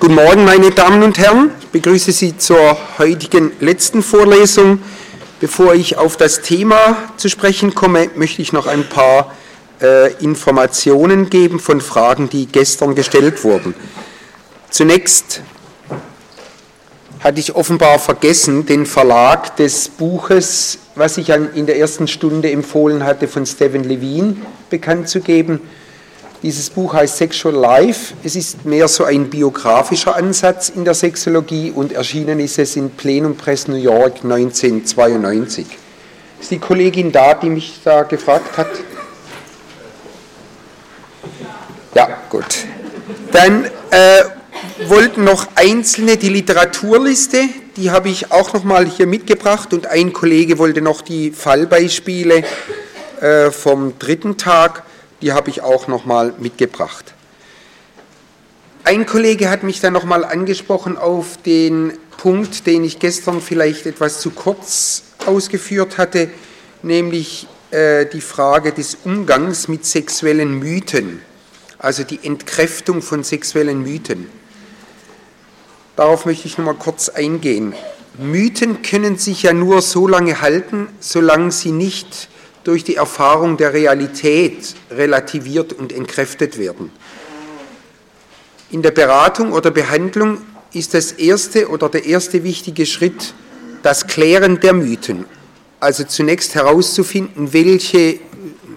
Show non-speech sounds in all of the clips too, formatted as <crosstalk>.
Guten Morgen, meine Damen und Herren. Ich begrüße Sie zur heutigen letzten Vorlesung. Bevor ich auf das Thema zu sprechen komme, möchte ich noch ein paar äh, Informationen geben von Fragen, die gestern gestellt wurden. Zunächst hatte ich offenbar vergessen, den Verlag des Buches, was ich in der ersten Stunde empfohlen hatte, von Stephen Levine bekannt zu geben. Dieses Buch heißt Sexual Life. Es ist mehr so ein biografischer Ansatz in der Sexologie und erschienen ist es in Plenum Press New York 1992. Ist die Kollegin da, die mich da gefragt hat? Ja, gut. Dann äh, wollten noch Einzelne die Literaturliste, die habe ich auch noch mal hier mitgebracht und ein Kollege wollte noch die Fallbeispiele äh, vom dritten Tag die habe ich auch nochmal mitgebracht. Ein Kollege hat mich dann nochmal angesprochen auf den Punkt, den ich gestern vielleicht etwas zu kurz ausgeführt hatte, nämlich äh, die Frage des Umgangs mit sexuellen Mythen, also die Entkräftung von sexuellen Mythen. Darauf möchte ich nochmal kurz eingehen. Mythen können sich ja nur so lange halten, solange sie nicht durch die Erfahrung der Realität relativiert und entkräftet werden. In der Beratung oder Behandlung ist das erste oder der erste wichtige Schritt das Klären der Mythen. Also zunächst herauszufinden, welche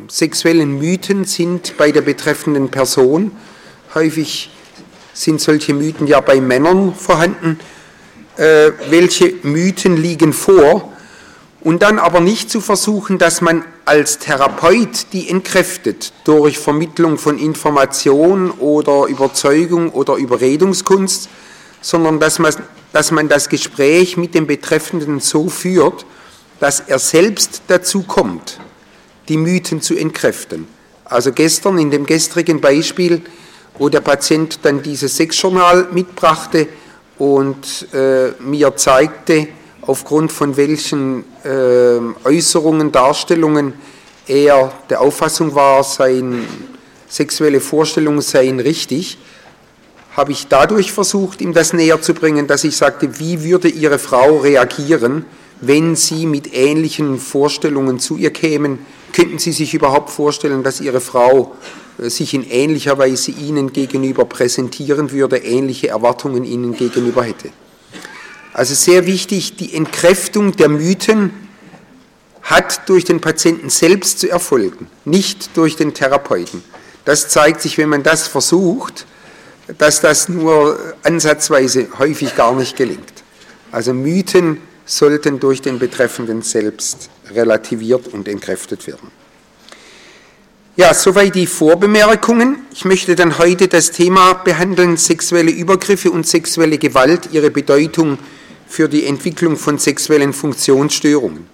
sexuellen Mythen sind bei der betreffenden Person. Häufig sind solche Mythen ja bei Männern vorhanden. Äh, welche Mythen liegen vor? Und dann aber nicht zu versuchen, dass man als Therapeut die entkräftet durch Vermittlung von Information oder Überzeugung oder Überredungskunst, sondern dass man, dass man das Gespräch mit dem Betreffenden so führt, dass er selbst dazu kommt, die Mythen zu entkräften. Also gestern in dem gestrigen Beispiel, wo der Patient dann dieses Sexjournal mitbrachte und äh, mir zeigte, aufgrund von welchen äh, Äußerungen, Darstellungen er der Auffassung war, seine sexuelle Vorstellungen seien richtig, habe ich dadurch versucht, ihm das näher zu bringen, dass ich sagte, wie würde Ihre Frau reagieren, wenn Sie mit ähnlichen Vorstellungen zu ihr kämen? Könnten Sie sich überhaupt vorstellen, dass Ihre Frau äh, sich in ähnlicher Weise Ihnen gegenüber präsentieren würde, ähnliche Erwartungen Ihnen gegenüber hätte? Also sehr wichtig, die Entkräftung der Mythen hat durch den Patienten selbst zu erfolgen, nicht durch den Therapeuten. Das zeigt sich, wenn man das versucht, dass das nur ansatzweise häufig gar nicht gelingt. Also Mythen sollten durch den Betreffenden selbst relativiert und entkräftet werden. Ja, soweit die Vorbemerkungen. Ich möchte dann heute das Thema behandeln, sexuelle Übergriffe und sexuelle Gewalt, ihre Bedeutung für die Entwicklung von sexuellen Funktionsstörungen.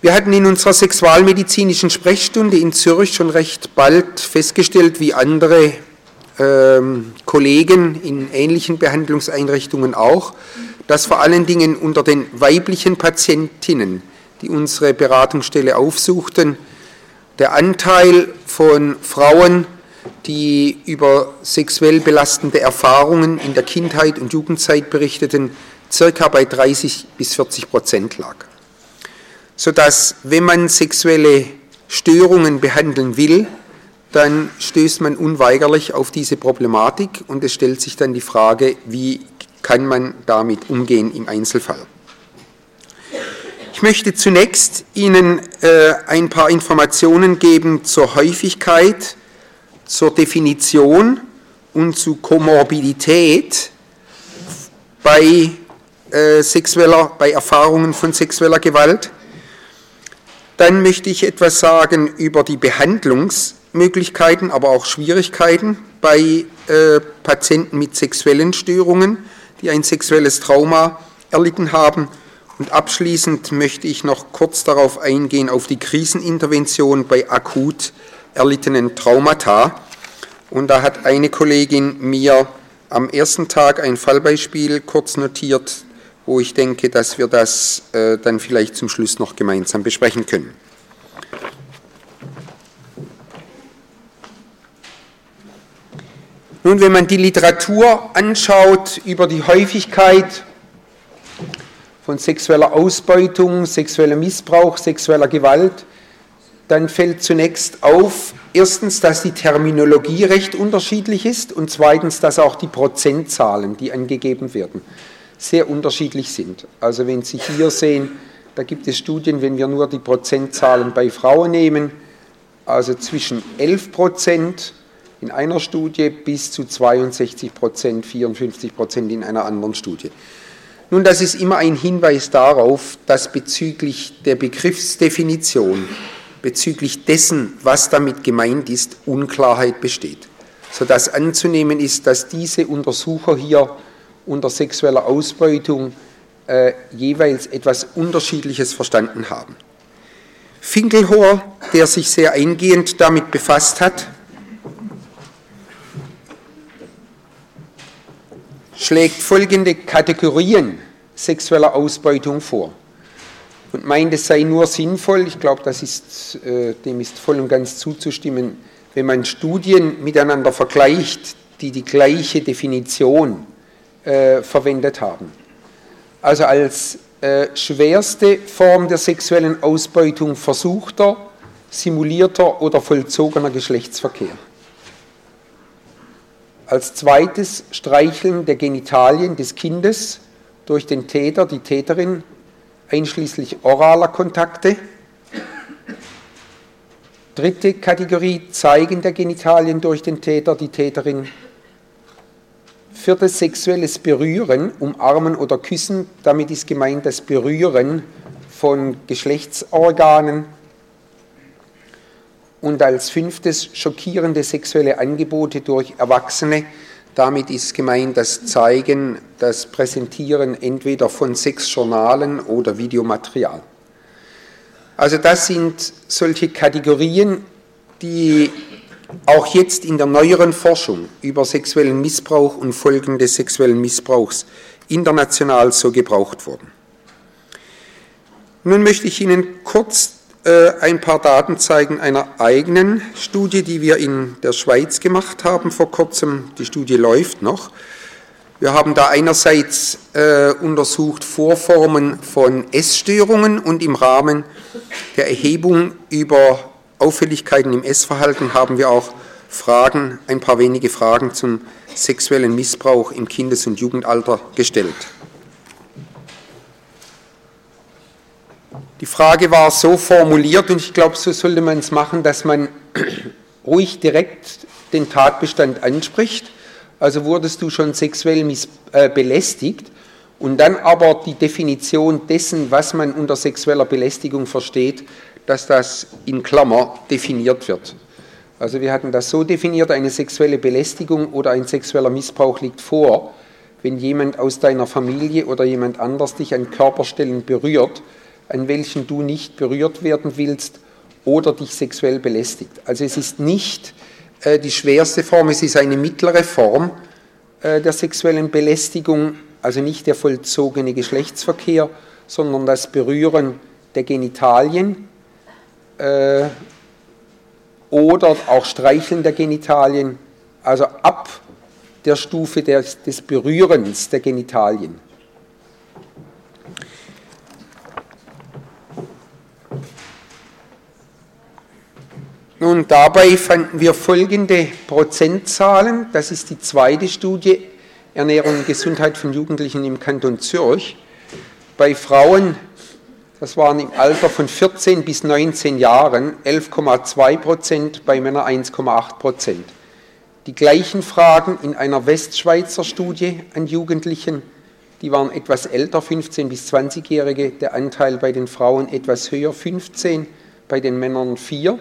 Wir hatten in unserer sexualmedizinischen Sprechstunde in Zürich schon recht bald festgestellt, wie andere ähm, Kollegen in ähnlichen Behandlungseinrichtungen auch, dass vor allen Dingen unter den weiblichen Patientinnen, die unsere Beratungsstelle aufsuchten, der Anteil von Frauen die über sexuell belastende Erfahrungen in der Kindheit und Jugendzeit berichteten, circa bei 30 bis 40 Prozent lag. Sodass, wenn man sexuelle Störungen behandeln will, dann stößt man unweigerlich auf diese Problematik und es stellt sich dann die Frage, wie kann man damit umgehen im Einzelfall. Ich möchte zunächst Ihnen äh, ein paar Informationen geben zur Häufigkeit zur Definition und zu Komorbidität bei, äh, sexueller, bei Erfahrungen von sexueller Gewalt. Dann möchte ich etwas sagen über die Behandlungsmöglichkeiten, aber auch Schwierigkeiten bei äh, Patienten mit sexuellen Störungen, die ein sexuelles Trauma erlitten haben. Und abschließend möchte ich noch kurz darauf eingehen, auf die Krisenintervention bei akut erlittenen Traumata. Und da hat eine Kollegin mir am ersten Tag ein Fallbeispiel kurz notiert, wo ich denke, dass wir das äh, dann vielleicht zum Schluss noch gemeinsam besprechen können. Nun, wenn man die Literatur anschaut über die Häufigkeit von sexueller Ausbeutung, sexuellem Missbrauch, sexueller Gewalt, dann fällt zunächst auf, erstens, dass die Terminologie recht unterschiedlich ist und zweitens, dass auch die Prozentzahlen, die angegeben werden, sehr unterschiedlich sind. Also wenn Sie hier sehen, da gibt es Studien, wenn wir nur die Prozentzahlen bei Frauen nehmen, also zwischen 11 Prozent in einer Studie bis zu 62 Prozent, 54 Prozent in einer anderen Studie. Nun, das ist immer ein Hinweis darauf, dass bezüglich der Begriffsdefinition bezüglich dessen, was damit gemeint ist, Unklarheit besteht. Sodass anzunehmen ist, dass diese Untersucher hier unter sexueller Ausbeutung äh, jeweils etwas Unterschiedliches verstanden haben. Finkelhor, der sich sehr eingehend damit befasst hat, schlägt folgende Kategorien sexueller Ausbeutung vor und meint, es sei nur sinnvoll, ich glaube, das ist, äh, dem ist voll und ganz zuzustimmen, wenn man Studien miteinander vergleicht, die die gleiche Definition äh, verwendet haben. Also als äh, schwerste Form der sexuellen Ausbeutung versuchter, simulierter oder vollzogener Geschlechtsverkehr. Als zweites Streicheln der Genitalien des Kindes durch den Täter, die Täterin einschließlich oraler Kontakte. Dritte Kategorie, Zeigen der Genitalien durch den Täter, die Täterin. Viertes, sexuelles Berühren, umarmen oder küssen. Damit ist gemeint das Berühren von Geschlechtsorganen. Und als fünftes, schockierende sexuelle Angebote durch Erwachsene, damit ist gemeint das Zeigen, das Präsentieren entweder von Sexjournalen oder Videomaterial. Also das sind solche Kategorien, die auch jetzt in der neueren Forschung über sexuellen Missbrauch und Folgen des sexuellen Missbrauchs international so gebraucht wurden. Nun möchte ich Ihnen kurz ein paar Daten zeigen einer eigenen Studie, die wir in der Schweiz gemacht haben vor kurzem. Die Studie läuft noch. Wir haben da einerseits äh, untersucht Vorformen von Essstörungen und im Rahmen der Erhebung über Auffälligkeiten im Essverhalten haben wir auch Fragen, ein paar wenige Fragen zum sexuellen Missbrauch im Kindes- und Jugendalter gestellt. Die Frage war so formuliert und ich glaube, so sollte man es machen, dass man <clears throat> ruhig direkt den Tatbestand anspricht. Also wurdest du schon sexuell äh, belästigt und dann aber die Definition dessen, was man unter sexueller Belästigung versteht, dass das in Klammer definiert wird. Also wir hatten das so definiert, eine sexuelle Belästigung oder ein sexueller Missbrauch liegt vor, wenn jemand aus deiner Familie oder jemand anders dich an Körperstellen berührt, an welchen du nicht berührt werden willst oder dich sexuell belästigt. Also es ist nicht äh, die schwerste Form, es ist eine mittlere Form äh, der sexuellen Belästigung, also nicht der vollzogene Geschlechtsverkehr, sondern das Berühren der Genitalien äh, oder auch Streicheln der Genitalien, also ab der Stufe des, des Berührens der Genitalien. Nun, dabei fanden wir folgende Prozentzahlen. Das ist die zweite Studie Ernährung und Gesundheit von Jugendlichen im Kanton Zürich. Bei Frauen, das waren im Alter von 14 bis 19 Jahren, 11,2 Prozent, bei Männern 1,8 Prozent. Die gleichen Fragen in einer Westschweizer Studie an Jugendlichen, die waren etwas älter, 15 bis 20-Jährige, der Anteil bei den Frauen etwas höher, 15, bei den Männern 4.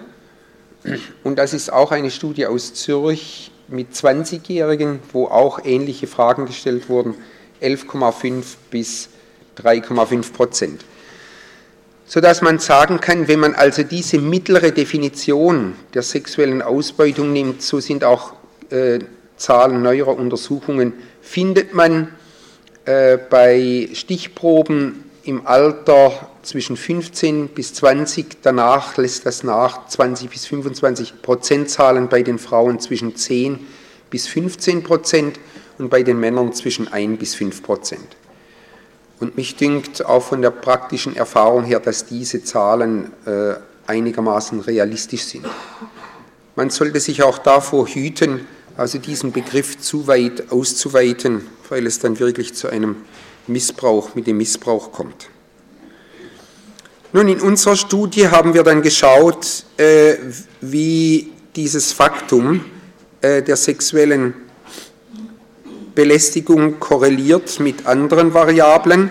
Und das ist auch eine Studie aus Zürich mit 20-Jährigen, wo auch ähnliche Fragen gestellt wurden, 11,5 bis 3,5 Prozent. Sodass man sagen kann, wenn man also diese mittlere Definition der sexuellen Ausbeutung nimmt, so sind auch äh, Zahlen neuerer Untersuchungen, findet man äh, bei Stichproben im Alter zwischen 15 bis 20, danach lässt das nach 20 bis 25 Prozentzahlen bei den Frauen zwischen 10 bis 15 Prozent und bei den Männern zwischen 1 bis 5 Prozent. Und mich dünkt auch von der praktischen Erfahrung her, dass diese Zahlen äh, einigermaßen realistisch sind. Man sollte sich auch davor hüten, also diesen Begriff zu weit auszuweiten, weil es dann wirklich zu einem Missbrauch, mit dem Missbrauch kommt. Nun, in unserer Studie haben wir dann geschaut, äh, wie dieses Faktum äh, der sexuellen Belästigung korreliert mit anderen Variablen.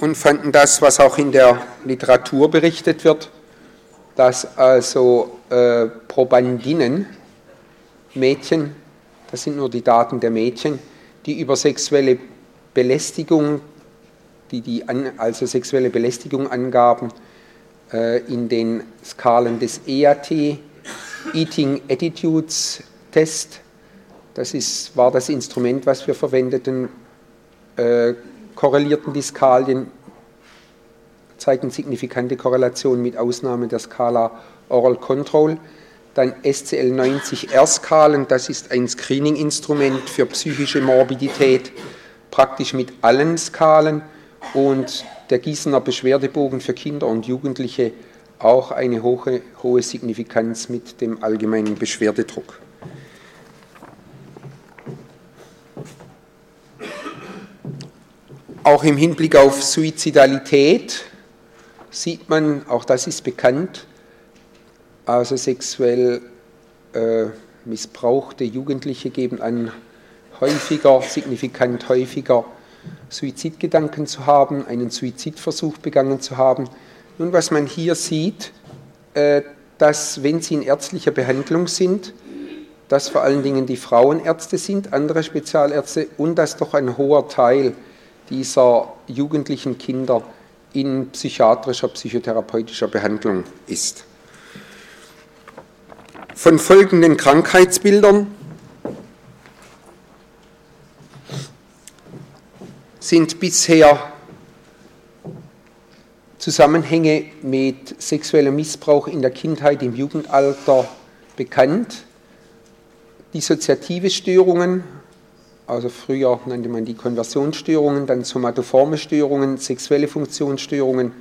Und fanden das, was auch in der Literatur berichtet wird, dass also äh, Probandinnen, Mädchen, das sind nur die Daten der Mädchen, die über sexuelle Belästigung, die, die an, also sexuelle Belästigung angaben, äh, in den Skalen des EAT, Eating Attitudes Test, das ist, war das Instrument, was wir verwendeten, äh, korrelierten die Skalien, zeigten signifikante Korrelation mit Ausnahme der Skala Oral Control. Dann SCL 90 R-Skalen, das ist ein Screening-Instrument für psychische Morbidität, praktisch mit allen Skalen. Und der Gießener Beschwerdebogen für Kinder und Jugendliche auch eine hohe, hohe Signifikanz mit dem allgemeinen Beschwerdedruck. Auch im Hinblick auf Suizidalität sieht man, auch das ist bekannt, also sexuell äh, missbrauchte Jugendliche geben an, häufiger, signifikant häufiger Suizidgedanken zu haben, einen Suizidversuch begangen zu haben. Nun, was man hier sieht, äh, dass wenn sie in ärztlicher Behandlung sind, dass vor allen Dingen die Frauenärzte sind, andere Spezialärzte und dass doch ein hoher Teil dieser jugendlichen Kinder in psychiatrischer, psychotherapeutischer Behandlung ist. Von folgenden Krankheitsbildern sind bisher Zusammenhänge mit sexuellem Missbrauch in der Kindheit, im Jugendalter bekannt. Dissoziative Störungen, also früher nannte man die Konversionsstörungen, dann somatoforme Störungen, sexuelle Funktionsstörungen,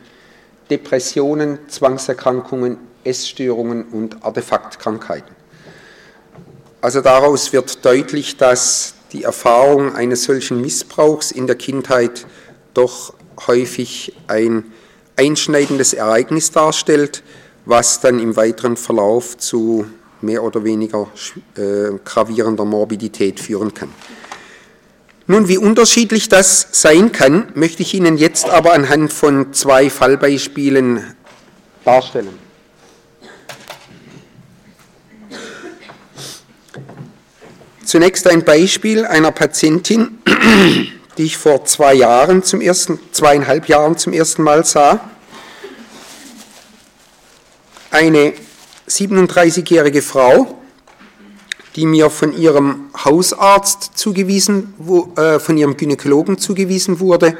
Depressionen, Zwangserkrankungen, Essstörungen und Artefaktkrankheiten. Also daraus wird deutlich, dass die Erfahrung eines solchen Missbrauchs in der Kindheit doch häufig ein einschneidendes Ereignis darstellt, was dann im weiteren Verlauf zu mehr oder weniger äh, gravierender Morbidität führen kann. Nun, wie unterschiedlich das sein kann, möchte ich Ihnen jetzt aber anhand von zwei Fallbeispielen darstellen. Zunächst ein Beispiel einer Patientin, die ich vor zwei Jahren zum ersten, zweieinhalb Jahren zum ersten Mal sah. Eine 37-jährige Frau, die mir von ihrem Hausarzt zugewiesen, äh, von ihrem Gynäkologen zugewiesen wurde.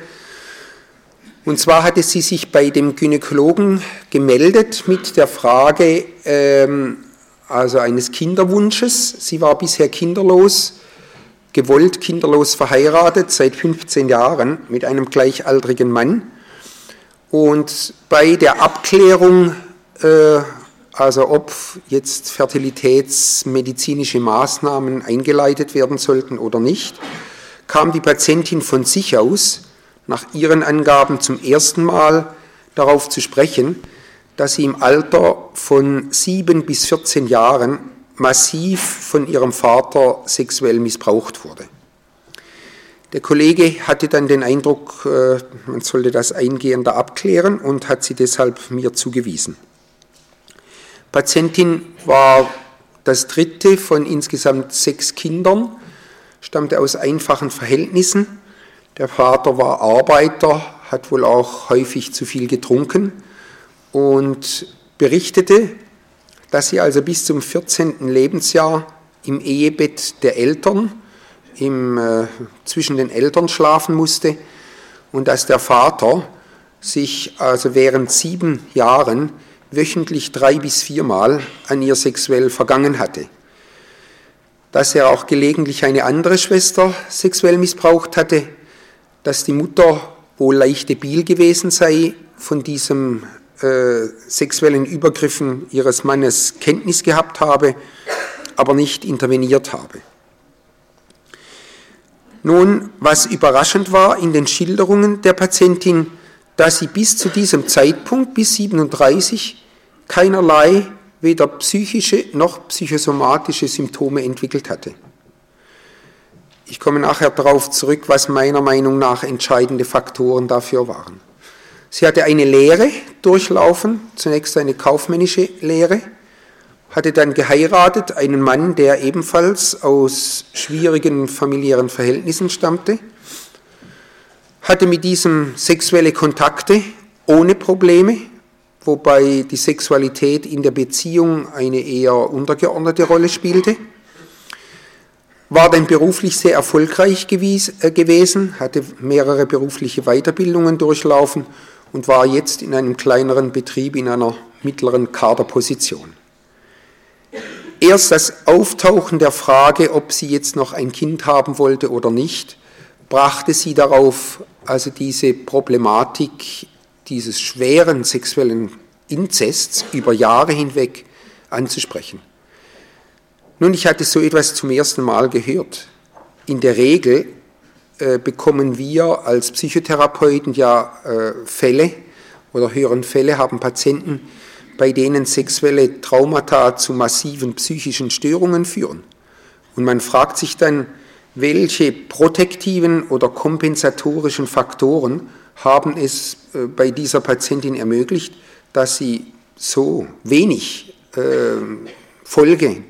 Und zwar hatte sie sich bei dem Gynäkologen gemeldet mit der Frage, ähm, also eines Kinderwunsches. Sie war bisher kinderlos gewollt kinderlos verheiratet, seit 15 Jahren mit einem gleichaltrigen Mann. Und bei der Abklärung, äh, also ob jetzt fertilitätsmedizinische Maßnahmen eingeleitet werden sollten oder nicht, kam die Patientin von sich aus, nach ihren Angaben zum ersten Mal darauf zu sprechen, dass sie im Alter von 7 bis 14 Jahren massiv von ihrem Vater sexuell missbraucht wurde. Der Kollege hatte dann den Eindruck, äh, man sollte das eingehender abklären und hat sie deshalb mir zugewiesen. Patientin war das dritte von insgesamt sechs Kindern, stammte aus einfachen Verhältnissen. Der Vater war Arbeiter, hat wohl auch häufig zu viel getrunken und berichtete, dass sie also bis zum 14. Lebensjahr im Ehebett der Eltern, im, äh, zwischen den Eltern schlafen musste und dass der Vater sich also während sieben Jahren wöchentlich drei bis viermal an ihr sexuell vergangen hatte. Dass er auch gelegentlich eine andere Schwester sexuell missbraucht hatte, dass die Mutter wohl leicht debil gewesen sei, von diesem äh, sexuellen Übergriffen ihres Mannes Kenntnis gehabt habe, aber nicht interveniert habe. Nun, was überraschend war in den Schilderungen der Patientin, dass sie bis zu diesem Zeitpunkt, bis 37, keinerlei weder psychische noch psychosomatische Symptome entwickelt hatte. Ich komme nachher darauf zurück, was meiner Meinung nach entscheidende Faktoren dafür waren. Sie hatte eine Lehre durchlaufen, zunächst eine kaufmännische Lehre, hatte dann geheiratet, einen Mann, der ebenfalls aus schwierigen familiären Verhältnissen stammte, hatte mit diesem sexuelle Kontakte ohne Probleme, wobei die Sexualität in der Beziehung eine eher untergeordnete Rolle spielte, war dann beruflich sehr erfolgreich äh, gewesen, hatte mehrere berufliche Weiterbildungen durchlaufen und war jetzt in einem kleineren Betrieb in einer mittleren Kaderposition. Erst das Auftauchen der Frage, ob sie jetzt noch ein Kind haben wollte oder nicht, brachte sie darauf, also diese Problematik dieses schweren sexuellen Inzests über Jahre hinweg anzusprechen. Nun, ich hatte so etwas zum ersten Mal gehört. In der Regel bekommen wir als Psychotherapeuten ja äh, Fälle oder hören Fälle, haben Patienten, bei denen sexuelle Traumata zu massiven psychischen Störungen führen. Und man fragt sich dann, welche protektiven oder kompensatorischen Faktoren haben es äh, bei dieser Patientin ermöglicht, dass sie so wenig äh, Folge,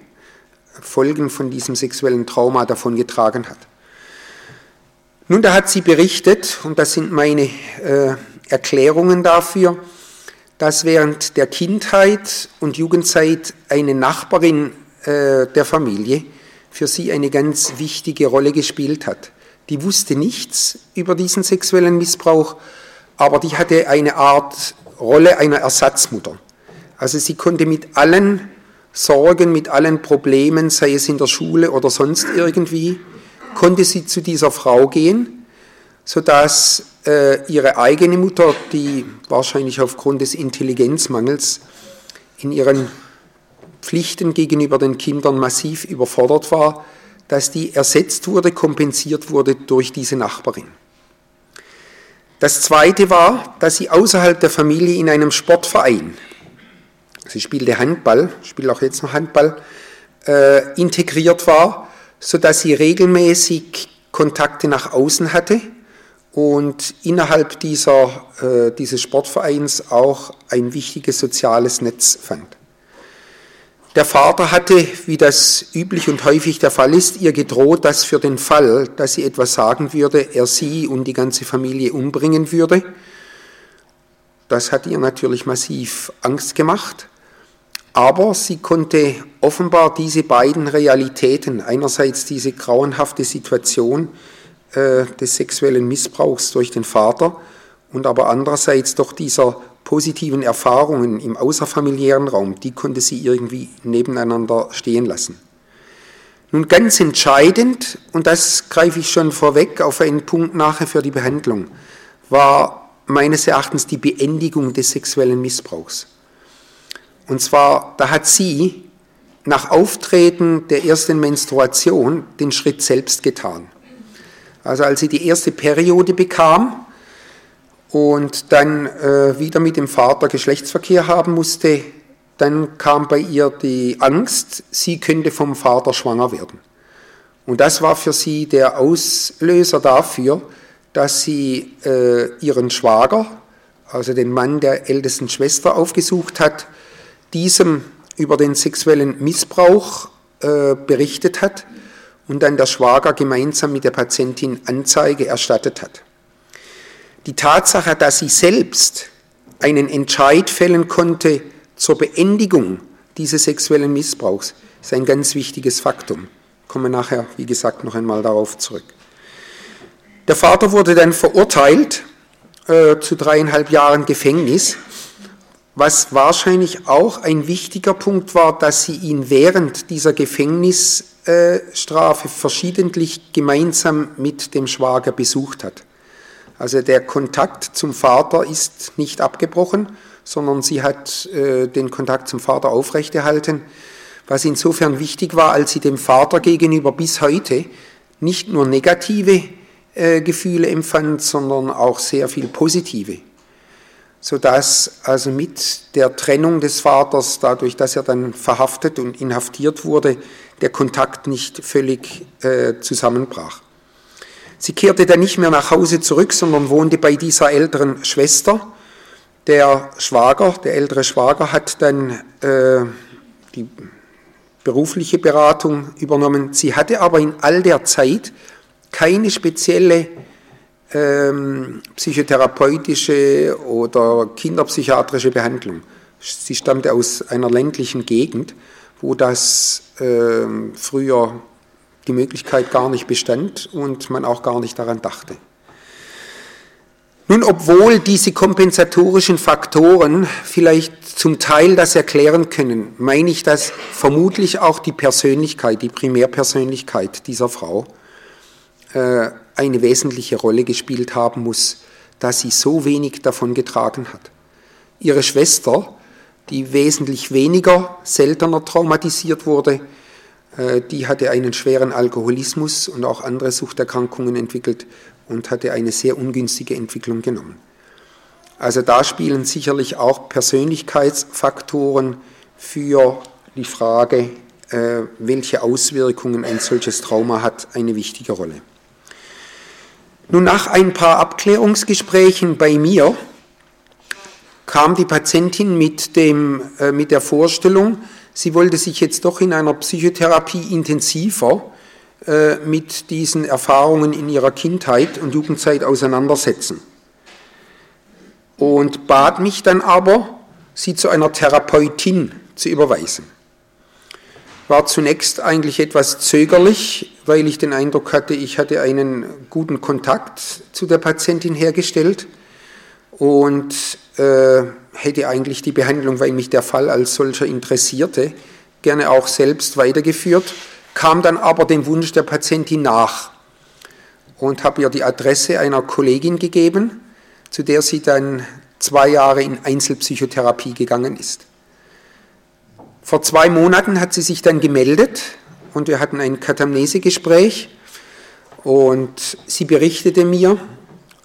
Folgen von diesem sexuellen Trauma davongetragen hat. Nun, da hat sie berichtet, und das sind meine äh, Erklärungen dafür, dass während der Kindheit und Jugendzeit eine Nachbarin äh, der Familie für sie eine ganz wichtige Rolle gespielt hat. Die wusste nichts über diesen sexuellen Missbrauch, aber die hatte eine Art Rolle einer Ersatzmutter. Also sie konnte mit allen Sorgen, mit allen Problemen, sei es in der Schule oder sonst irgendwie, konnte sie zu dieser Frau gehen, sodass äh, ihre eigene Mutter, die wahrscheinlich aufgrund des Intelligenzmangels in ihren Pflichten gegenüber den Kindern massiv überfordert war, dass die ersetzt wurde, kompensiert wurde durch diese Nachbarin. Das Zweite war, dass sie außerhalb der Familie in einem Sportverein, sie spielte Handball, spielt auch jetzt noch Handball, äh, integriert war, sodass sie regelmäßig Kontakte nach außen hatte und innerhalb dieser, äh, dieses Sportvereins auch ein wichtiges soziales Netz fand. Der Vater hatte, wie das üblich und häufig der Fall ist, ihr gedroht, dass für den Fall, dass sie etwas sagen würde, er sie und die ganze Familie umbringen würde. Das hat ihr natürlich massiv Angst gemacht, aber sie konnte offenbar diese beiden Realitäten, einerseits diese grauenhafte Situation äh, des sexuellen Missbrauchs durch den Vater und aber andererseits doch dieser positiven Erfahrungen im außerfamiliären Raum, die konnte sie irgendwie nebeneinander stehen lassen. Nun ganz entscheidend, und das greife ich schon vorweg auf einen Punkt nachher für die Behandlung, war meines Erachtens die Beendigung des sexuellen Missbrauchs. Und zwar, da hat sie nach Auftreten der ersten Menstruation den Schritt selbst getan. Also als sie die erste Periode bekam, und dann äh, wieder mit dem Vater Geschlechtsverkehr haben musste, dann kam bei ihr die Angst, sie könnte vom Vater schwanger werden. Und das war für sie der Auslöser dafür, dass sie äh, ihren Schwager, also den Mann der ältesten Schwester, aufgesucht hat, diesem über den sexuellen Missbrauch äh, berichtet hat und dann der Schwager gemeinsam mit der Patientin Anzeige erstattet hat. Die Tatsache, dass sie selbst einen Entscheid fällen konnte zur Beendigung dieses sexuellen Missbrauchs, ist ein ganz wichtiges Faktum. Ich komme nachher, wie gesagt, noch einmal darauf zurück. Der Vater wurde dann verurteilt äh, zu dreieinhalb Jahren Gefängnis was wahrscheinlich auch ein wichtiger Punkt war, dass sie ihn während dieser Gefängnisstrafe verschiedentlich gemeinsam mit dem Schwager besucht hat. Also der Kontakt zum Vater ist nicht abgebrochen, sondern sie hat äh, den Kontakt zum Vater aufrechterhalten, was insofern wichtig war, als sie dem Vater gegenüber bis heute nicht nur negative äh, Gefühle empfand, sondern auch sehr viel positive sodass also mit der Trennung des Vaters, dadurch, dass er dann verhaftet und inhaftiert wurde, der Kontakt nicht völlig äh, zusammenbrach. Sie kehrte dann nicht mehr nach Hause zurück, sondern wohnte bei dieser älteren Schwester. Der Schwager, der ältere Schwager, hat dann äh, die berufliche Beratung übernommen. Sie hatte aber in all der Zeit keine spezielle ähm, psychotherapeutische oder kinderpsychiatrische Behandlung. Sie stammte aus einer ländlichen Gegend, wo das äh, früher die Möglichkeit gar nicht bestand und man auch gar nicht daran dachte. Nun, obwohl diese kompensatorischen Faktoren vielleicht zum Teil das erklären können, meine ich, dass vermutlich auch die Persönlichkeit, die Primärpersönlichkeit dieser Frau äh, eine wesentliche Rolle gespielt haben muss, dass sie so wenig davon getragen hat. Ihre Schwester, die wesentlich weniger, seltener traumatisiert wurde, äh, die hatte einen schweren Alkoholismus und auch andere Suchterkrankungen entwickelt und hatte eine sehr ungünstige Entwicklung genommen. Also da spielen sicherlich auch Persönlichkeitsfaktoren für die Frage, äh, welche Auswirkungen ein solches Trauma hat, eine wichtige Rolle. Nun, nach ein paar Abklärungsgesprächen bei mir kam die Patientin mit, dem, äh, mit der Vorstellung, sie wollte sich jetzt doch in einer Psychotherapie intensiver äh, mit diesen Erfahrungen in ihrer Kindheit und Jugendzeit auseinandersetzen. Und bat mich dann aber, sie zu einer Therapeutin zu überweisen war zunächst eigentlich etwas zögerlich, weil ich den Eindruck hatte, ich hatte einen guten Kontakt zu der Patientin hergestellt und äh, hätte eigentlich die Behandlung, weil mich der Fall als solcher interessierte, gerne auch selbst weitergeführt, kam dann aber dem Wunsch der Patientin nach und habe ihr die Adresse einer Kollegin gegeben, zu der sie dann zwei Jahre in Einzelpsychotherapie gegangen ist. Vor zwei Monaten hat sie sich dann gemeldet und wir hatten ein Katamnesegespräch und sie berichtete mir,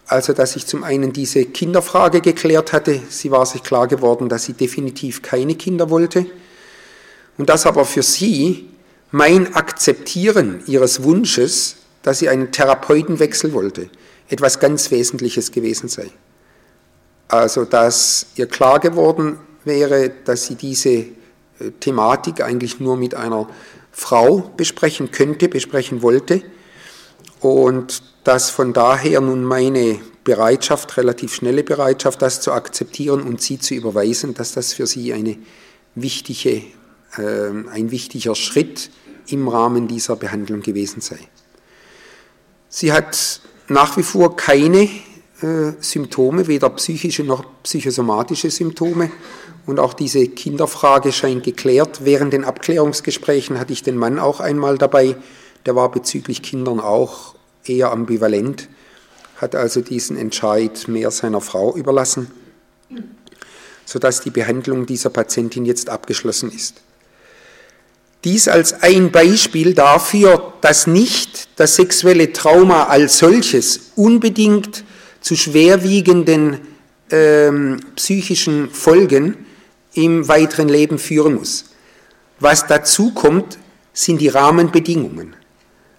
also dass ich zum einen diese Kinderfrage geklärt hatte, sie war sich klar geworden, dass sie definitiv keine Kinder wollte und dass aber für sie mein Akzeptieren ihres Wunsches, dass sie einen Therapeutenwechsel wollte, etwas ganz Wesentliches gewesen sei. Also dass ihr klar geworden wäre, dass sie diese Thematik eigentlich nur mit einer Frau besprechen könnte, besprechen wollte und dass von daher nun meine Bereitschaft, relativ schnelle Bereitschaft, das zu akzeptieren und sie zu überweisen, dass das für sie eine wichtige, äh, ein wichtiger Schritt im Rahmen dieser Behandlung gewesen sei. Sie hat nach wie vor keine äh, Symptome, weder psychische noch psychosomatische Symptome. Und auch diese Kinderfrage scheint geklärt. Während den Abklärungsgesprächen hatte ich den Mann auch einmal dabei. Der war bezüglich Kindern auch eher ambivalent, hat also diesen Entscheid mehr seiner Frau überlassen, sodass die Behandlung dieser Patientin jetzt abgeschlossen ist. Dies als ein Beispiel dafür, dass nicht das sexuelle Trauma als solches unbedingt zu schwerwiegenden ähm, psychischen Folgen im weiteren Leben führen muss. Was dazu kommt, sind die Rahmenbedingungen.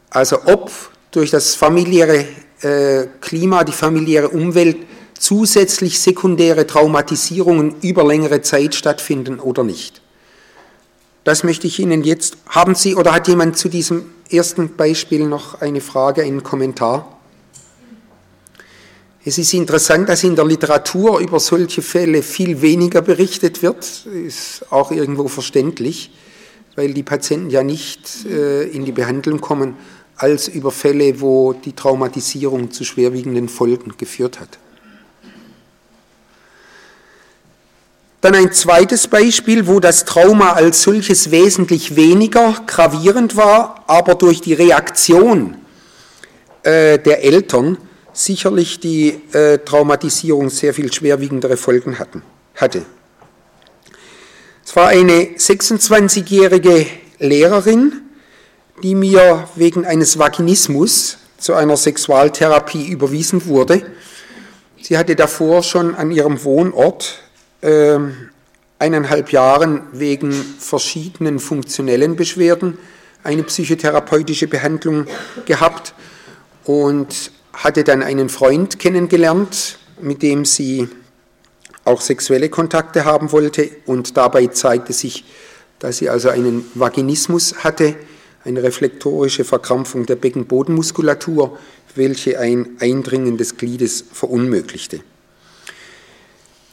Also ob durch das familiäre äh, Klima, die familiäre Umwelt zusätzlich sekundäre Traumatisierungen über längere Zeit stattfinden oder nicht. Das möchte ich Ihnen jetzt. Haben Sie oder hat jemand zu diesem ersten Beispiel noch eine Frage, einen Kommentar? Es ist interessant, dass in der Literatur über solche Fälle viel weniger berichtet wird, ist auch irgendwo verständlich, weil die Patienten ja nicht äh, in die Behandlung kommen, als über Fälle, wo die Traumatisierung zu schwerwiegenden Folgen geführt hat. Dann ein zweites Beispiel, wo das Trauma als solches wesentlich weniger gravierend war, aber durch die Reaktion äh, der Eltern sicherlich die äh, Traumatisierung sehr viel schwerwiegendere Folgen hatten, hatte. Es war eine 26-jährige Lehrerin, die mir wegen eines Vaginismus zu einer Sexualtherapie überwiesen wurde. Sie hatte davor schon an ihrem Wohnort äh, eineinhalb Jahren wegen verschiedenen funktionellen Beschwerden eine psychotherapeutische Behandlung gehabt und hatte dann einen Freund kennengelernt, mit dem sie auch sexuelle Kontakte haben wollte und dabei zeigte sich, dass sie also einen Vaginismus hatte, eine reflektorische Verkrampfung der Beckenbodenmuskulatur, welche ein Eindringen des Gliedes verunmöglichte.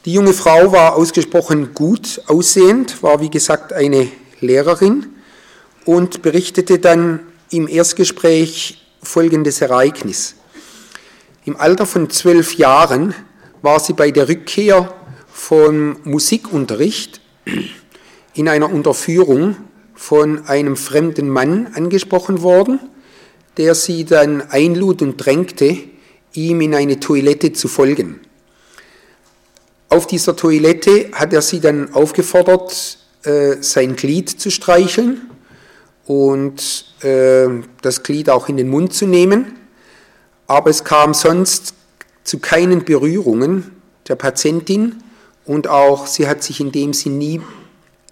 Die junge Frau war ausgesprochen gut aussehend, war wie gesagt eine Lehrerin und berichtete dann im Erstgespräch folgendes Ereignis. Im Alter von zwölf Jahren war sie bei der Rückkehr vom Musikunterricht in einer Unterführung von einem fremden Mann angesprochen worden, der sie dann einlud und drängte, ihm in eine Toilette zu folgen. Auf dieser Toilette hat er sie dann aufgefordert, äh, sein Glied zu streicheln und äh, das Glied auch in den Mund zu nehmen. Aber es kam sonst zu keinen Berührungen der Patientin und auch sie hat sich in dem Sinn nie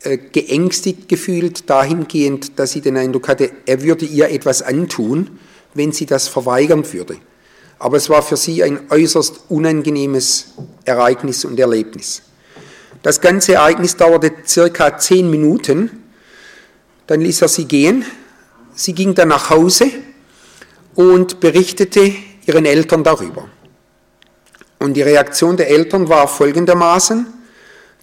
äh, geängstigt gefühlt, dahingehend, dass sie den Eindruck hatte, er würde ihr etwas antun, wenn sie das verweigern würde. Aber es war für sie ein äußerst unangenehmes Ereignis und Erlebnis. Das ganze Ereignis dauerte circa zehn Minuten. Dann ließ er sie gehen. Sie ging dann nach Hause und berichtete ihren Eltern darüber. Und die Reaktion der Eltern war folgendermaßen.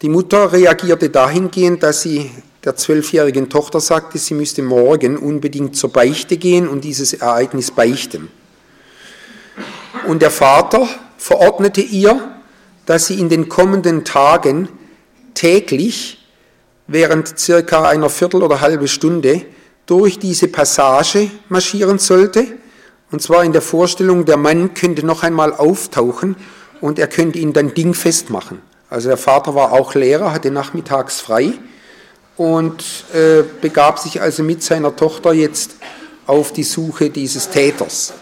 Die Mutter reagierte dahingehend, dass sie der zwölfjährigen Tochter sagte, sie müsste morgen unbedingt zur Beichte gehen und dieses Ereignis beichten. Und der Vater verordnete ihr, dass sie in den kommenden Tagen täglich während circa einer Viertel oder halbe Stunde durch diese Passage marschieren sollte. Und zwar in der Vorstellung, der Mann könnte noch einmal auftauchen und er könnte ihn dann dingfest machen. Also der Vater war auch Lehrer, hatte nachmittags frei und äh, begab sich also mit seiner Tochter jetzt auf die Suche dieses Täters.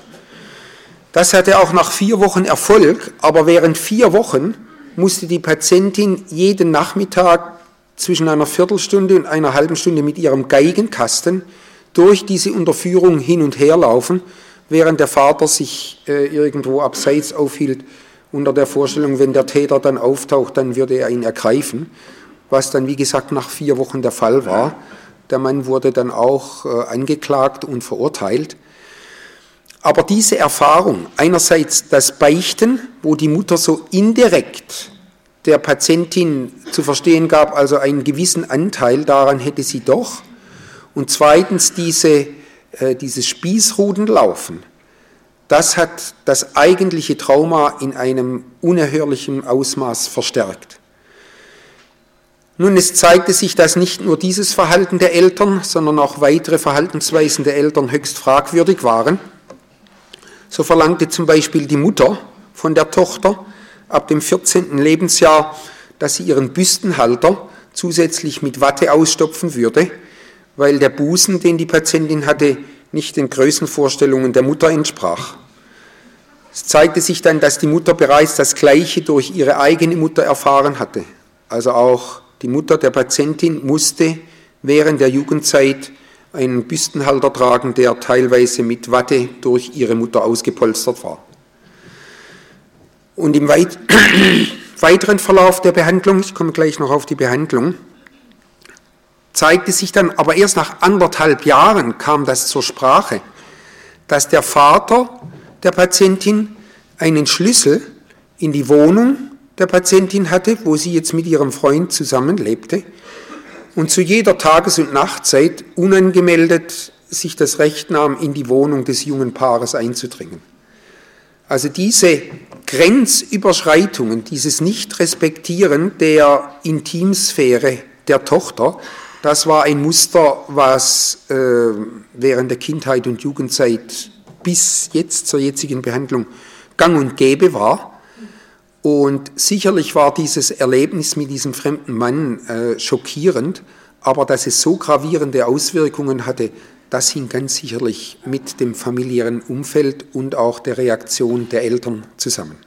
Das hatte auch nach vier Wochen Erfolg, aber während vier Wochen musste die Patientin jeden Nachmittag zwischen einer Viertelstunde und einer halben Stunde mit ihrem Geigenkasten durch diese Unterführung hin und her laufen, während der Vater sich äh, irgendwo abseits aufhielt, unter der Vorstellung, wenn der Täter dann auftaucht, dann würde er ihn ergreifen, was dann, wie gesagt, nach vier Wochen der Fall war. Der Mann wurde dann auch äh, angeklagt und verurteilt. Aber diese Erfahrung, einerseits das Beichten, wo die Mutter so indirekt der Patientin zu verstehen gab, also einen gewissen Anteil daran hätte sie doch, und zweitens diese, äh, dieses Spießrudenlaufen, das hat das eigentliche Trauma in einem unerhörlichen Ausmaß verstärkt. Nun, es zeigte sich, dass nicht nur dieses Verhalten der Eltern, sondern auch weitere Verhaltensweisen der Eltern höchst fragwürdig waren. So verlangte zum Beispiel die Mutter von der Tochter ab dem 14. Lebensjahr, dass sie ihren Büstenhalter zusätzlich mit Watte ausstopfen würde, weil der Busen, den die Patientin hatte, nicht den Größenvorstellungen der Mutter entsprach. Es zeigte sich dann, dass die Mutter bereits das Gleiche durch ihre eigene Mutter erfahren hatte. Also auch die Mutter der Patientin musste während der Jugendzeit einen Büstenhalter tragen, der teilweise mit Watte durch ihre Mutter ausgepolstert war. Und im weit <clears throat> weiteren Verlauf der Behandlung, ich komme gleich noch auf die Behandlung, zeigte sich dann, aber erst nach anderthalb Jahren kam das zur Sprache, dass der Vater der Patientin einen Schlüssel in die Wohnung der Patientin hatte, wo sie jetzt mit ihrem Freund zusammenlebte und zu jeder Tages- und Nachtzeit unangemeldet sich das Recht nahm, in die Wohnung des jungen Paares einzudringen. Also diese Grenzüberschreitungen, dieses Nichtrespektieren der Intimsphäre der Tochter, das war ein Muster, was äh, während der Kindheit und Jugendzeit bis jetzt zur jetzigen Behandlung gang und gäbe war. Und sicherlich war dieses Erlebnis mit diesem fremden Mann äh, schockierend, aber dass es so gravierende Auswirkungen hatte, das hing ganz sicherlich mit dem familiären Umfeld und auch der Reaktion der Eltern zusammen.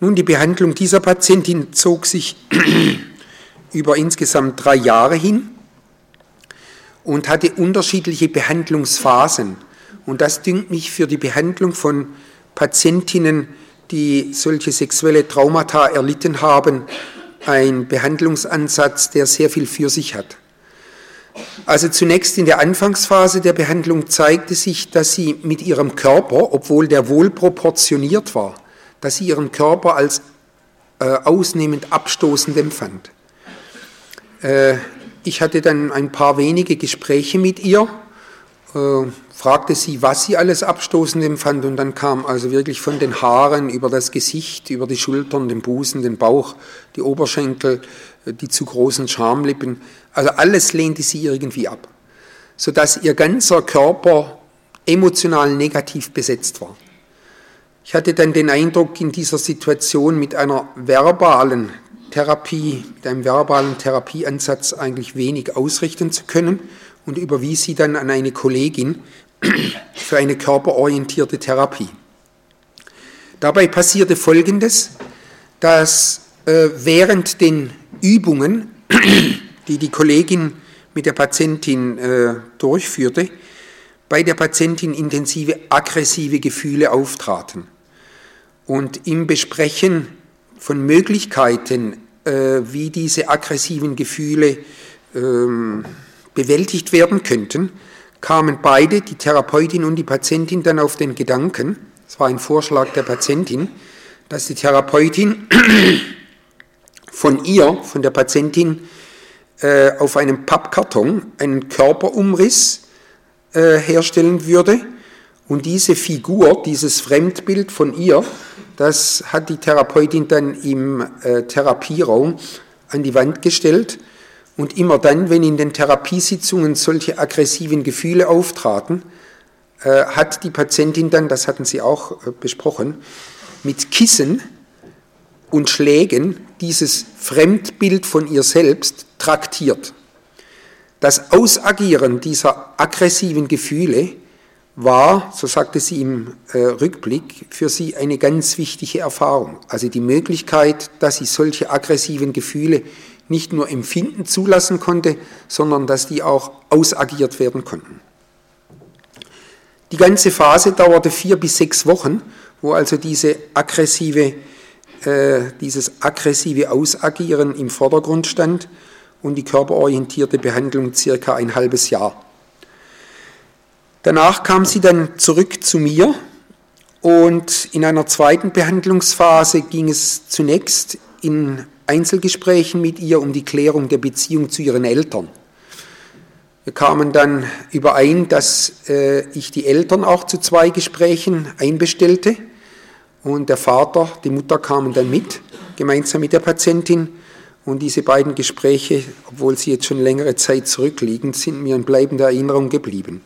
Nun, die Behandlung dieser Patientin zog sich über insgesamt drei Jahre hin und hatte unterschiedliche Behandlungsphasen. Und das dünkt mich für die Behandlung von Patientinnen, die solche sexuelle Traumata erlitten haben, ein Behandlungsansatz, der sehr viel für sich hat. Also zunächst in der Anfangsphase der Behandlung zeigte sich, dass sie mit ihrem Körper, obwohl der wohl proportioniert war, dass sie ihren Körper als äh, ausnehmend abstoßend empfand. Äh, ich hatte dann ein paar wenige Gespräche mit ihr, äh, fragte sie, was sie alles abstoßend empfand und dann kam also wirklich von den Haaren über das Gesicht, über die Schultern, den Busen, den Bauch, die Oberschenkel, äh, die zu großen Schamlippen, also alles lehnte sie irgendwie ab, sodass ihr ganzer Körper emotional negativ besetzt war. Ich hatte dann den Eindruck, in dieser Situation mit einer verbalen Therapie, mit einem verbalen Therapieansatz eigentlich wenig ausrichten zu können und überwies sie dann an eine Kollegin <clears throat> für eine körperorientierte Therapie. Dabei passierte Folgendes, dass äh, während den Übungen, <clears throat> die die Kollegin mit der Patientin äh, durchführte, bei der Patientin intensive aggressive Gefühle auftraten. Und im Besprechen von Möglichkeiten, äh, wie diese aggressiven Gefühle ähm, bewältigt werden könnten, kamen beide, die Therapeutin und die Patientin, dann auf den Gedanken, es war ein Vorschlag der Patientin, dass die Therapeutin <clears throat> von ihr, von der Patientin, äh, auf einem Pappkarton einen Körperumriss äh, herstellen würde. Und diese Figur, dieses Fremdbild von ihr, das hat die Therapeutin dann im äh, Therapieraum an die Wand gestellt. Und immer dann, wenn in den Therapiesitzungen solche aggressiven Gefühle auftraten, äh, hat die Patientin dann, das hatten Sie auch äh, besprochen, mit Kissen und Schlägen dieses Fremdbild von ihr selbst traktiert. Das Ausagieren dieser aggressiven Gefühle war, so sagte sie im äh, Rückblick, für sie eine ganz wichtige Erfahrung. Also die Möglichkeit, dass sie solche aggressiven Gefühle nicht nur empfinden zulassen konnte, sondern dass die auch ausagiert werden konnten. Die ganze Phase dauerte vier bis sechs Wochen, wo also diese aggressive, äh, dieses aggressive Ausagieren im Vordergrund stand und die körperorientierte Behandlung circa ein halbes Jahr. Danach kam sie dann zurück zu mir und in einer zweiten Behandlungsphase ging es zunächst in Einzelgesprächen mit ihr um die Klärung der Beziehung zu ihren Eltern. Wir kamen dann überein, dass äh, ich die Eltern auch zu zwei Gesprächen einbestellte und der Vater, die Mutter kamen dann mit, gemeinsam mit der Patientin. Und diese beiden Gespräche, obwohl sie jetzt schon längere Zeit zurückliegen, sind mir in bleibender Erinnerung geblieben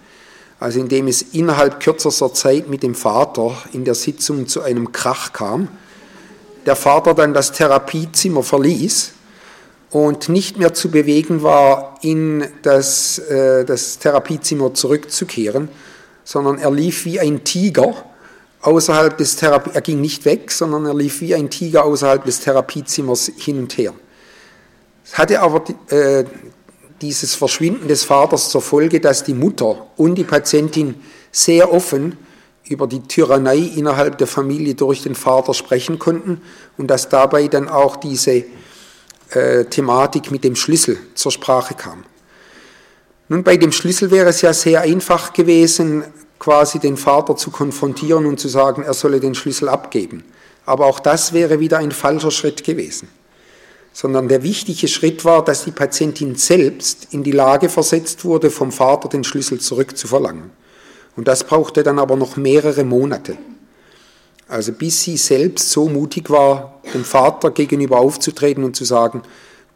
also indem es innerhalb kürzester Zeit mit dem Vater in der Sitzung zu einem Krach kam, der Vater dann das Therapiezimmer verließ und nicht mehr zu bewegen war, in das, äh, das Therapiezimmer zurückzukehren, sondern er lief wie ein Tiger außerhalb des Therapie, er ging nicht weg, sondern er lief wie ein Tiger außerhalb des Therapiezimmers hin und her. Es hatte aber äh, dieses Verschwinden des Vaters zur Folge, dass die Mutter und die Patientin sehr offen über die Tyrannei innerhalb der Familie durch den Vater sprechen konnten und dass dabei dann auch diese äh, Thematik mit dem Schlüssel zur Sprache kam. Nun, bei dem Schlüssel wäre es ja sehr einfach gewesen, quasi den Vater zu konfrontieren und zu sagen, er solle den Schlüssel abgeben. Aber auch das wäre wieder ein falscher Schritt gewesen sondern der wichtige Schritt war, dass die Patientin selbst in die Lage versetzt wurde, vom Vater den Schlüssel zurückzuverlangen. Und das brauchte dann aber noch mehrere Monate. Also bis sie selbst so mutig war, dem Vater gegenüber aufzutreten und zu sagen,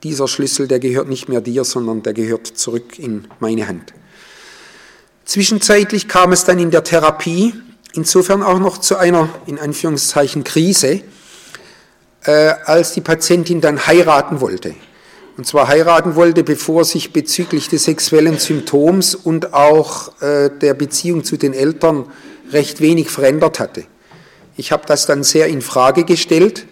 dieser Schlüssel, der gehört nicht mehr dir, sondern der gehört zurück in meine Hand. Zwischenzeitlich kam es dann in der Therapie insofern auch noch zu einer, in Anführungszeichen, Krise, äh, als die Patientin dann heiraten wollte. Und zwar heiraten wollte, bevor sich bezüglich des sexuellen Symptoms und auch äh, der Beziehung zu den Eltern recht wenig verändert hatte. Ich habe das dann sehr in Frage gestellt,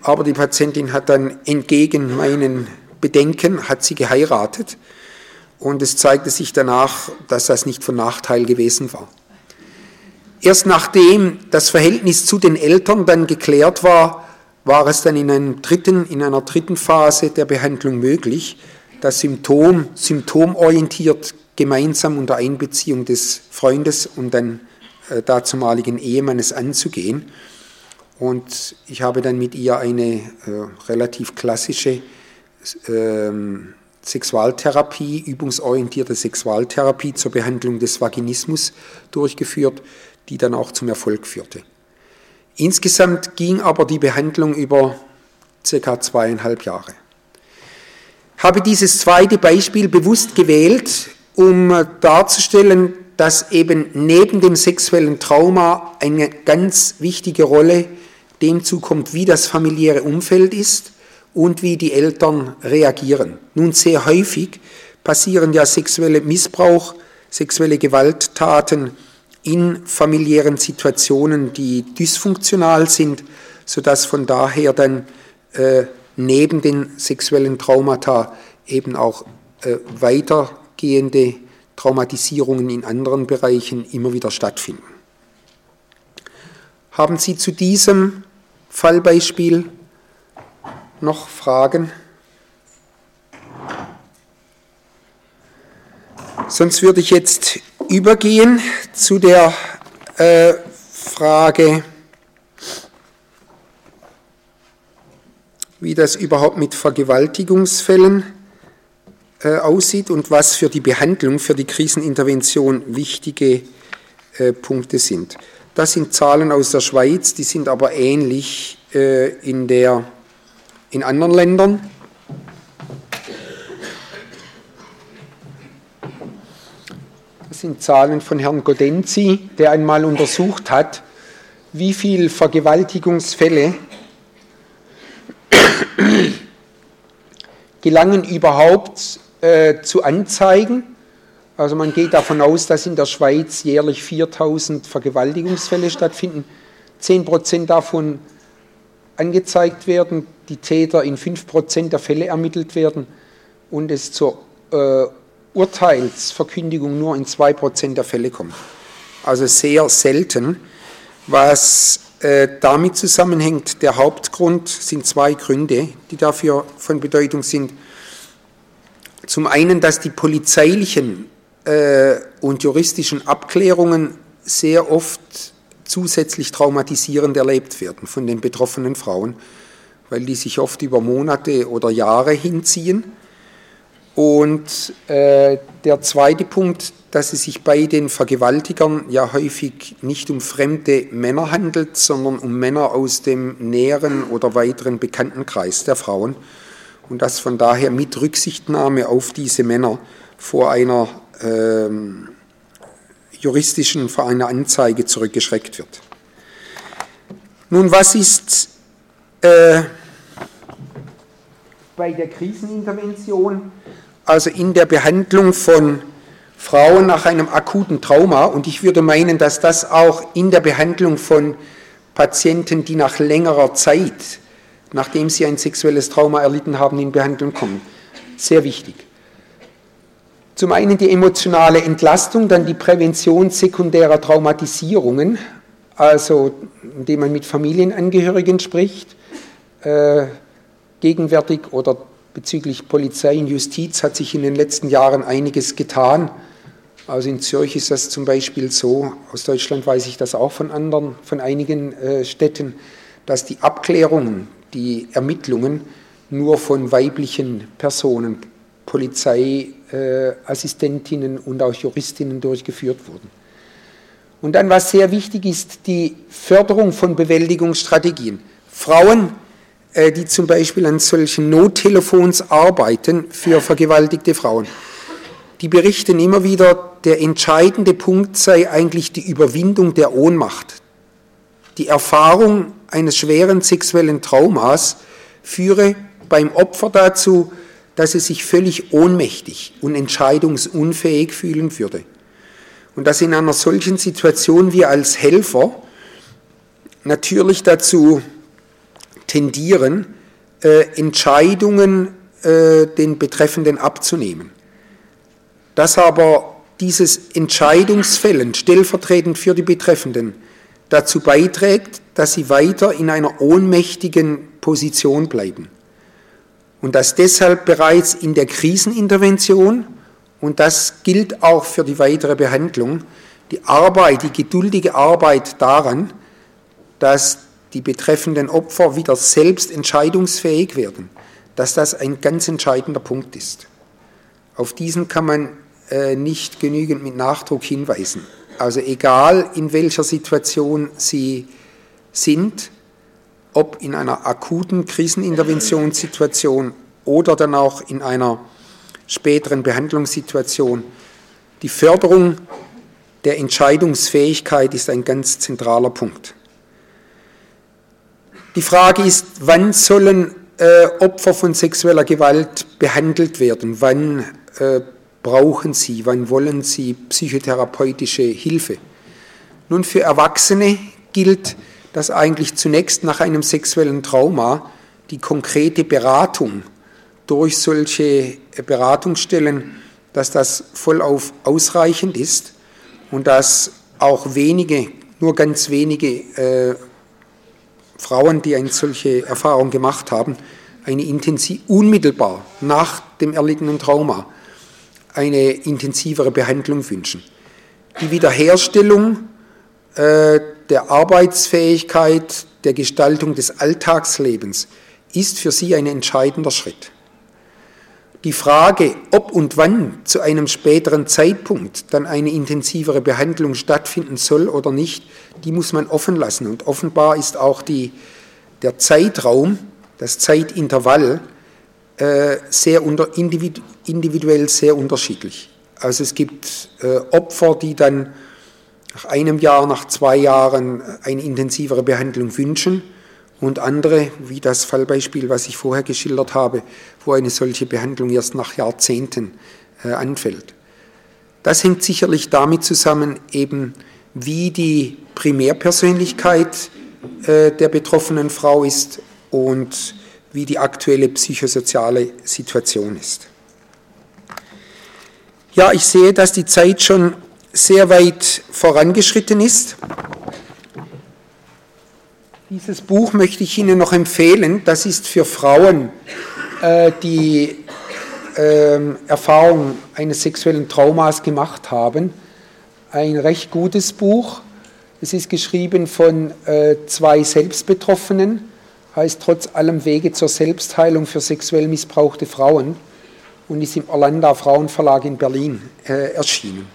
aber die Patientin hat dann entgegen meinen Bedenken hat sie geheiratet und es zeigte sich danach, dass das nicht von Nachteil gewesen war. Erst nachdem das Verhältnis zu den Eltern dann geklärt war, war es dann in, einem dritten, in einer dritten Phase der Behandlung möglich, das Symptom symptomorientiert gemeinsam unter Einbeziehung des Freundes und dann äh, dazumaligen Ehemannes anzugehen. Und ich habe dann mit ihr eine äh, relativ klassische äh, Sexualtherapie, übungsorientierte Sexualtherapie zur Behandlung des Vaginismus durchgeführt, die dann auch zum Erfolg führte. Insgesamt ging aber die Behandlung über circa zweieinhalb Jahre. Habe dieses zweite Beispiel bewusst gewählt, um darzustellen, dass eben neben dem sexuellen Trauma eine ganz wichtige Rolle dem zukommt, wie das familiäre Umfeld ist und wie die Eltern reagieren. Nun sehr häufig passieren ja sexuelle Missbrauch, sexuelle Gewalttaten in familiären Situationen, die dysfunktional sind, sodass von daher dann äh, neben den sexuellen Traumata eben auch äh, weitergehende Traumatisierungen in anderen Bereichen immer wieder stattfinden. Haben Sie zu diesem Fallbeispiel noch Fragen? Sonst würde ich jetzt übergehen zu der äh, Frage, wie das überhaupt mit Vergewaltigungsfällen äh, aussieht und was für die Behandlung, für die Krisenintervention wichtige äh, Punkte sind. Das sind Zahlen aus der Schweiz, die sind aber ähnlich äh, in, der, in anderen Ländern. Das sind Zahlen von Herrn Godenzi, der einmal untersucht hat, wie viele Vergewaltigungsfälle <coughs> gelangen überhaupt äh, zu Anzeigen. Also man geht davon aus, dass in der Schweiz jährlich 4000 Vergewaltigungsfälle stattfinden. 10% davon angezeigt werden, die Täter in 5% der Fälle ermittelt werden und es zur äh, Urteilsverkündigung nur in 2% der Fälle kommt. Also sehr selten. Was äh, damit zusammenhängt, der Hauptgrund sind zwei Gründe, die dafür von Bedeutung sind. Zum einen, dass die polizeilichen äh, und juristischen Abklärungen sehr oft zusätzlich traumatisierend erlebt werden von den betroffenen Frauen, weil die sich oft über Monate oder Jahre hinziehen und äh, der zweite Punkt, dass es sich bei den Vergewaltigern ja häufig nicht um fremde Männer handelt, sondern um Männer aus dem näheren oder weiteren Bekanntenkreis der Frauen und dass von daher mit Rücksichtnahme auf diese Männer vor einer ähm, juristischen, vor einer Anzeige zurückgeschreckt wird. Nun, was ist äh, bei der Krisenintervention also in der Behandlung von Frauen nach einem akuten Trauma. Und ich würde meinen, dass das auch in der Behandlung von Patienten, die nach längerer Zeit, nachdem sie ein sexuelles Trauma erlitten haben, in Behandlung kommen, sehr wichtig. Zum einen die emotionale Entlastung, dann die Prävention sekundärer Traumatisierungen, also indem man mit Familienangehörigen spricht, äh, gegenwärtig oder bezüglich Polizei und Justiz hat sich in den letzten Jahren einiges getan. Also in Zürich ist das zum Beispiel so, aus Deutschland weiß ich das auch von anderen, von einigen äh, Städten, dass die Abklärungen, die Ermittlungen nur von weiblichen Personen, Polizeiassistentinnen äh, und auch Juristinnen durchgeführt wurden. Und dann, was sehr wichtig ist, die Förderung von Bewältigungsstrategien. Frauen, die zum Beispiel an solchen Nottelefons arbeiten für vergewaltigte Frauen, die berichten immer wieder, der entscheidende Punkt sei eigentlich die Überwindung der Ohnmacht. Die Erfahrung eines schweren sexuellen Traumas führe beim Opfer dazu, dass es sich völlig ohnmächtig und entscheidungsunfähig fühlen würde. Und dass in einer solchen Situation wir als Helfer natürlich dazu tendieren, äh, Entscheidungen äh, den Betreffenden abzunehmen. Dass aber dieses Entscheidungsfällen stellvertretend für die Betreffenden dazu beiträgt, dass sie weiter in einer ohnmächtigen Position bleiben. Und dass deshalb bereits in der Krisenintervention, und das gilt auch für die weitere Behandlung, die Arbeit, die geduldige Arbeit daran, dass die betreffenden Opfer wieder selbst entscheidungsfähig werden, dass das ein ganz entscheidender Punkt ist. Auf diesen kann man äh, nicht genügend mit Nachdruck hinweisen. Also egal in welcher Situation Sie sind, ob in einer akuten Kriseninterventionssituation oder dann auch in einer späteren Behandlungssituation, die Förderung der Entscheidungsfähigkeit ist ein ganz zentraler Punkt. Die Frage ist, wann sollen äh, Opfer von sexueller Gewalt behandelt werden? Wann äh, brauchen sie? Wann wollen sie psychotherapeutische Hilfe? Nun, für Erwachsene gilt, dass eigentlich zunächst nach einem sexuellen Trauma die konkrete Beratung durch solche Beratungsstellen, dass das vollauf ausreichend ist und dass auch wenige, nur ganz wenige äh, Frauen, die eine solche Erfahrung gemacht haben, eine intensiv unmittelbar nach dem erlittenen Trauma eine intensivere Behandlung wünschen. Die Wiederherstellung äh, der Arbeitsfähigkeit, der Gestaltung des Alltagslebens ist für sie ein entscheidender Schritt. Die Frage, ob und wann zu einem späteren Zeitpunkt dann eine intensivere Behandlung stattfinden soll oder nicht, die muss man offen lassen. Und offenbar ist auch die, der Zeitraum, das Zeitintervall äh, sehr unter, individuell sehr unterschiedlich. Also es gibt äh, Opfer, die dann nach einem Jahr, nach zwei Jahren eine intensivere Behandlung wünschen und andere, wie das Fallbeispiel, was ich vorher geschildert habe, wo eine solche Behandlung erst nach Jahrzehnten äh, anfällt. Das hängt sicherlich damit zusammen, eben wie die Primärpersönlichkeit äh, der betroffenen Frau ist und wie die aktuelle psychosoziale Situation ist. Ja, ich sehe, dass die Zeit schon sehr weit vorangeschritten ist. Dieses Buch möchte ich Ihnen noch empfehlen. Das ist für Frauen, äh, die äh, Erfahrung eines sexuellen Traumas gemacht haben. Ein recht gutes Buch. Es ist geschrieben von äh, zwei Selbstbetroffenen heißt trotz allem Wege zur Selbstheilung für sexuell missbrauchte Frauen und ist im Orlando Frauenverlag in Berlin äh, erschienen.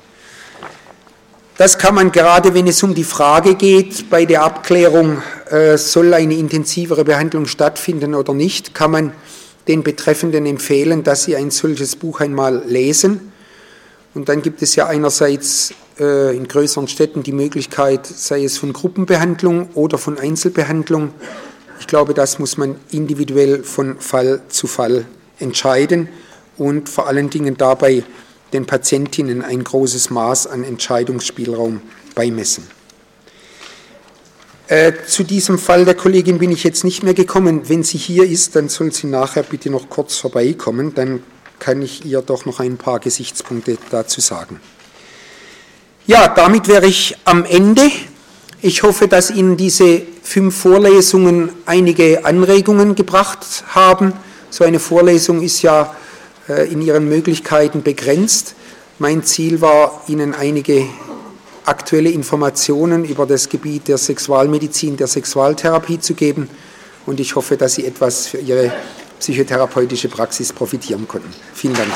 Das kann man gerade, wenn es um die Frage geht, bei der Abklärung, soll eine intensivere Behandlung stattfinden oder nicht, kann man den Betreffenden empfehlen, dass sie ein solches Buch einmal lesen. Und dann gibt es ja einerseits äh, in größeren Städten die Möglichkeit, sei es von Gruppenbehandlung oder von Einzelbehandlung, ich glaube, das muss man individuell von Fall zu Fall entscheiden und vor allen Dingen dabei den Patientinnen ein großes Maß an Entscheidungsspielraum beimessen. Äh, zu diesem Fall der Kollegin bin ich jetzt nicht mehr gekommen. Wenn sie hier ist, dann soll sie nachher bitte noch kurz vorbeikommen. Dann kann ich ihr doch noch ein paar Gesichtspunkte dazu sagen. Ja, damit wäre ich am Ende. Ich hoffe, dass Ihnen diese fünf Vorlesungen einige Anregungen gebracht haben. So eine Vorlesung ist ja äh, in ihren Möglichkeiten begrenzt. Mein Ziel war, Ihnen einige aktuelle Informationen über das Gebiet der Sexualmedizin, der Sexualtherapie zu geben. Und ich hoffe, dass Sie etwas für Ihre psychotherapeutische Praxis profitieren konnten. Vielen Dank.